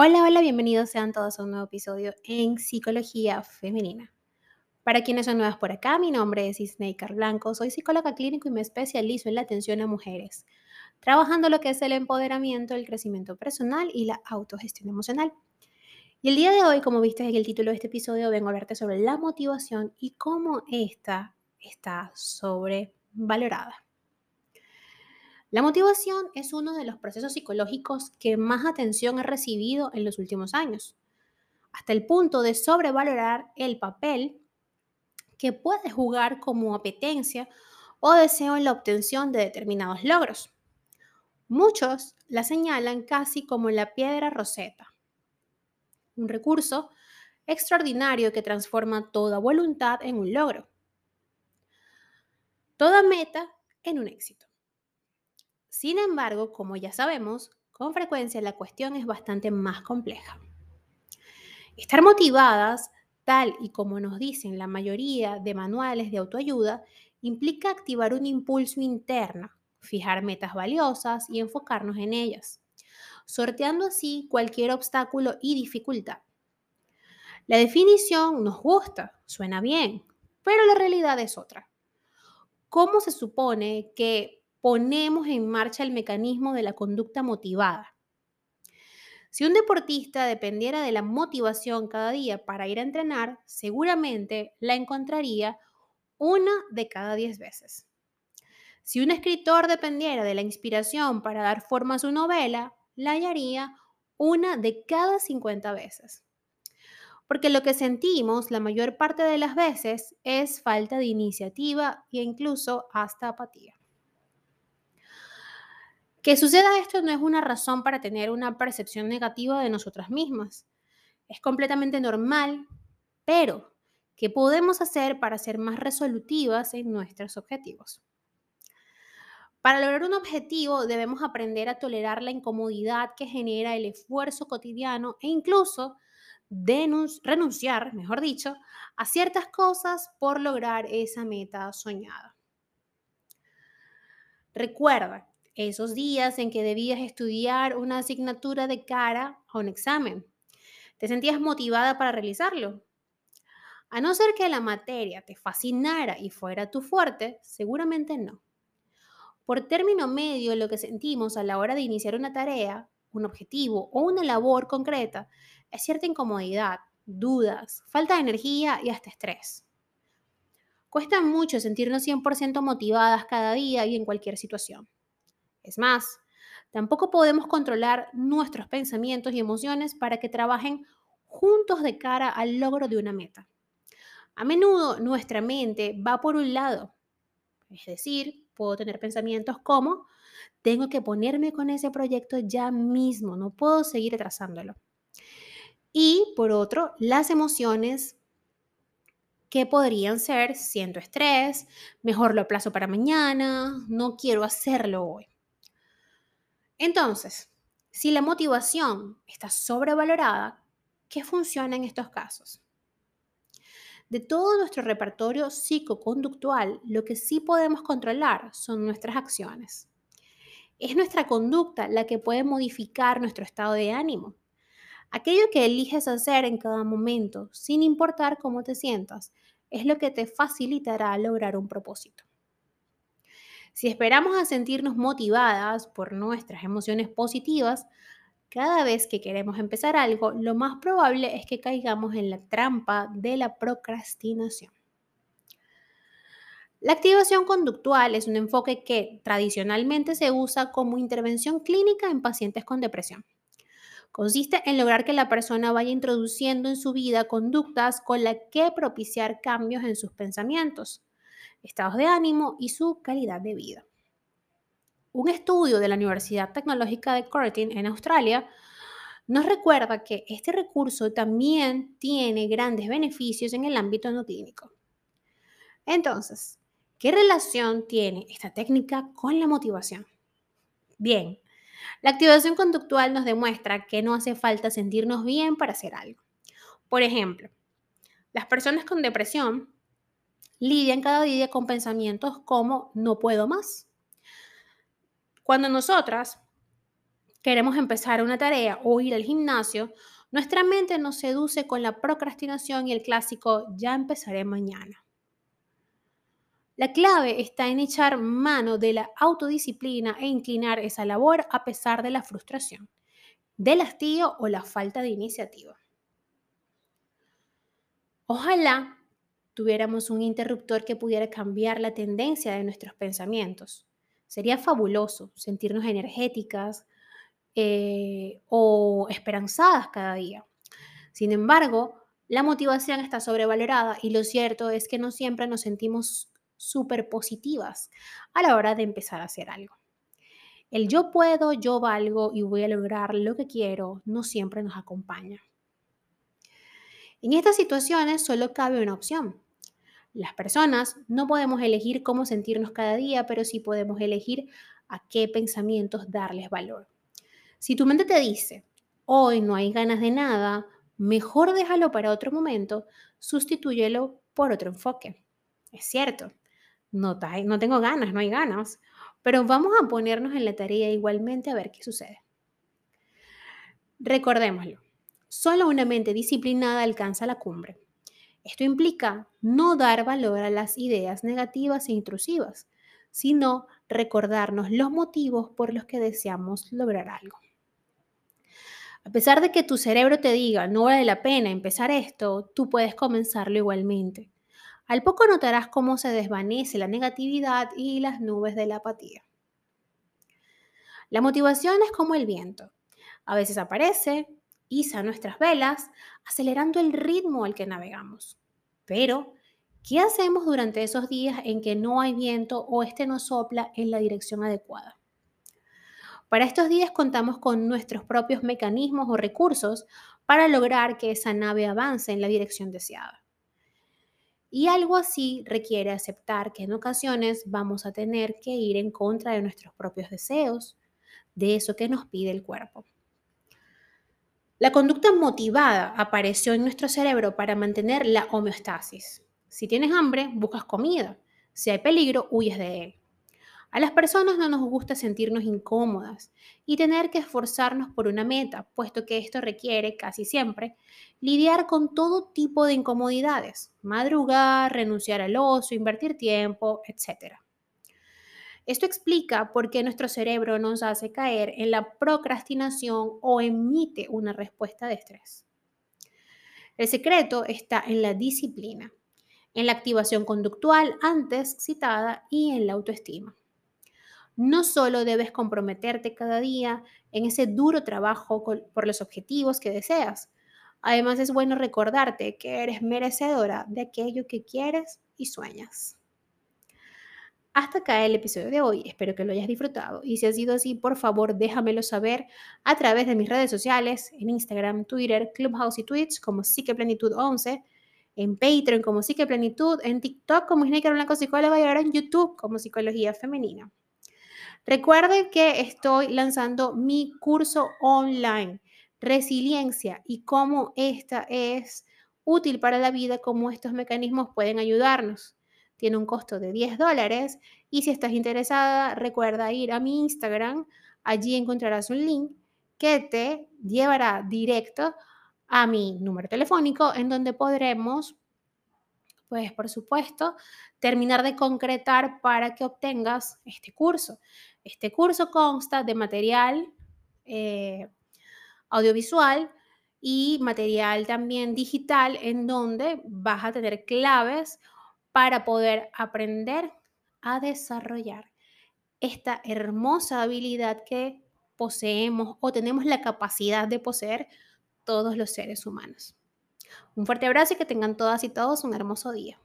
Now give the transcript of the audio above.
Hola, hola, bienvenidos sean todos a un nuevo episodio en Psicología Femenina. Para quienes son nuevas por acá, mi nombre es Isneikar Blanco, soy psicóloga clínico y me especializo en la atención a mujeres, trabajando lo que es el empoderamiento, el crecimiento personal y la autogestión emocional. Y el día de hoy, como viste en el título de este episodio, vengo a hablarte sobre la motivación y cómo esta está sobrevalorada. La motivación es uno de los procesos psicológicos que más atención ha recibido en los últimos años, hasta el punto de sobrevalorar el papel que puede jugar como apetencia o deseo en la obtención de determinados logros. Muchos la señalan casi como la piedra roseta, un recurso extraordinario que transforma toda voluntad en un logro, toda meta en un éxito. Sin embargo, como ya sabemos, con frecuencia la cuestión es bastante más compleja. Estar motivadas, tal y como nos dicen la mayoría de manuales de autoayuda, implica activar un impulso interno, fijar metas valiosas y enfocarnos en ellas, sorteando así cualquier obstáculo y dificultad. La definición nos gusta, suena bien, pero la realidad es otra. ¿Cómo se supone que ponemos en marcha el mecanismo de la conducta motivada. Si un deportista dependiera de la motivación cada día para ir a entrenar, seguramente la encontraría una de cada diez veces. Si un escritor dependiera de la inspiración para dar forma a su novela, la hallaría una de cada 50 veces. Porque lo que sentimos la mayor parte de las veces es falta de iniciativa e incluso hasta apatía. Que suceda esto no es una razón para tener una percepción negativa de nosotras mismas. Es completamente normal, pero ¿qué podemos hacer para ser más resolutivas en nuestros objetivos? Para lograr un objetivo debemos aprender a tolerar la incomodidad que genera el esfuerzo cotidiano e incluso renunciar, mejor dicho, a ciertas cosas por lograr esa meta soñada. Recuerda esos días en que debías estudiar una asignatura de cara a un examen. ¿Te sentías motivada para realizarlo? A no ser que la materia te fascinara y fuera tu fuerte, seguramente no. Por término medio, lo que sentimos a la hora de iniciar una tarea, un objetivo o una labor concreta es cierta incomodidad, dudas, falta de energía y hasta estrés. Cuesta mucho sentirnos 100% motivadas cada día y en cualquier situación. Es más, tampoco podemos controlar nuestros pensamientos y emociones para que trabajen juntos de cara al logro de una meta. A menudo nuestra mente va por un lado, es decir, puedo tener pensamientos como, tengo que ponerme con ese proyecto ya mismo, no puedo seguir atrasándolo. Y por otro, las emociones que podrían ser, siento estrés, mejor lo aplazo para mañana, no quiero hacerlo hoy. Entonces, si la motivación está sobrevalorada, ¿qué funciona en estos casos? De todo nuestro repertorio psicoconductual, lo que sí podemos controlar son nuestras acciones. Es nuestra conducta la que puede modificar nuestro estado de ánimo. Aquello que eliges hacer en cada momento, sin importar cómo te sientas, es lo que te facilitará lograr un propósito. Si esperamos a sentirnos motivadas por nuestras emociones positivas, cada vez que queremos empezar algo, lo más probable es que caigamos en la trampa de la procrastinación. La activación conductual es un enfoque que tradicionalmente se usa como intervención clínica en pacientes con depresión. Consiste en lograr que la persona vaya introduciendo en su vida conductas con las que propiciar cambios en sus pensamientos, estados de ánimo y su calidad de vida. Un estudio de la Universidad Tecnológica de Curtin en Australia nos recuerda que este recurso también tiene grandes beneficios en el ámbito no clínico. Entonces, ¿qué relación tiene esta técnica con la motivación? Bien, la activación conductual nos demuestra que no hace falta sentirnos bien para hacer algo. Por ejemplo, las personas con depresión lidian cada día con pensamientos como no puedo más. Cuando nosotras queremos empezar una tarea o ir al gimnasio, nuestra mente nos seduce con la procrastinación y el clásico ya empezaré mañana. La clave está en echar mano de la autodisciplina e inclinar esa labor a pesar de la frustración, del hastío o la falta de iniciativa. Ojalá tuviéramos un interruptor que pudiera cambiar la tendencia de nuestros pensamientos. Sería fabuloso sentirnos energéticas eh, o esperanzadas cada día. Sin embargo, la motivación está sobrevalorada y lo cierto es que no siempre nos sentimos súper positivas a la hora de empezar a hacer algo. El yo puedo, yo valgo y voy a lograr lo que quiero no siempre nos acompaña. En estas situaciones solo cabe una opción. Las personas no podemos elegir cómo sentirnos cada día, pero sí podemos elegir a qué pensamientos darles valor. Si tu mente te dice, hoy no hay ganas de nada, mejor déjalo para otro momento, sustitúyelo por otro enfoque. Es cierto, no, no tengo ganas, no hay ganas, pero vamos a ponernos en la tarea igualmente a ver qué sucede. Recordémoslo, solo una mente disciplinada alcanza la cumbre. Esto implica no dar valor a las ideas negativas e intrusivas, sino recordarnos los motivos por los que deseamos lograr algo. A pesar de que tu cerebro te diga no vale la pena empezar esto, tú puedes comenzarlo igualmente. Al poco notarás cómo se desvanece la negatividad y las nubes de la apatía. La motivación es como el viento. A veces aparece, iza nuestras velas, acelerando el ritmo al que navegamos. Pero, ¿qué hacemos durante esos días en que no hay viento o este no sopla en la dirección adecuada? Para estos días contamos con nuestros propios mecanismos o recursos para lograr que esa nave avance en la dirección deseada. Y algo así requiere aceptar que en ocasiones vamos a tener que ir en contra de nuestros propios deseos, de eso que nos pide el cuerpo. La conducta motivada apareció en nuestro cerebro para mantener la homeostasis. Si tienes hambre, buscas comida. Si hay peligro, huyes de él. A las personas no nos gusta sentirnos incómodas y tener que esforzarnos por una meta, puesto que esto requiere, casi siempre, lidiar con todo tipo de incomodidades, madrugar, renunciar al ocio, invertir tiempo, etc. Esto explica por qué nuestro cerebro nos hace caer en la procrastinación o emite una respuesta de estrés. El secreto está en la disciplina, en la activación conductual antes citada y en la autoestima no solo debes comprometerte cada día en ese duro trabajo por los objetivos que deseas, además es bueno recordarte que eres merecedora de aquello que quieres y sueñas. Hasta acá el episodio de hoy, espero que lo hayas disfrutado y si ha sido así, por favor déjamelo saber a través de mis redes sociales, en Instagram, Twitter, Clubhouse y Twitch como Psiqueplenitud 11, en Patreon como Psiqueplenitud, en TikTok como Isnei Blanco Psicóloga y ahora en YouTube como Psicología Femenina. Recuerden que estoy lanzando mi curso online, Resiliencia y cómo esta es útil para la vida, cómo estos mecanismos pueden ayudarnos. Tiene un costo de 10 dólares y si estás interesada, recuerda ir a mi Instagram. Allí encontrarás un link que te llevará directo a mi número telefónico en donde podremos pues por supuesto, terminar de concretar para que obtengas este curso. Este curso consta de material eh, audiovisual y material también digital en donde vas a tener claves para poder aprender a desarrollar esta hermosa habilidad que poseemos o tenemos la capacidad de poseer todos los seres humanos. Un fuerte abrazo y que tengan todas y todos un hermoso día.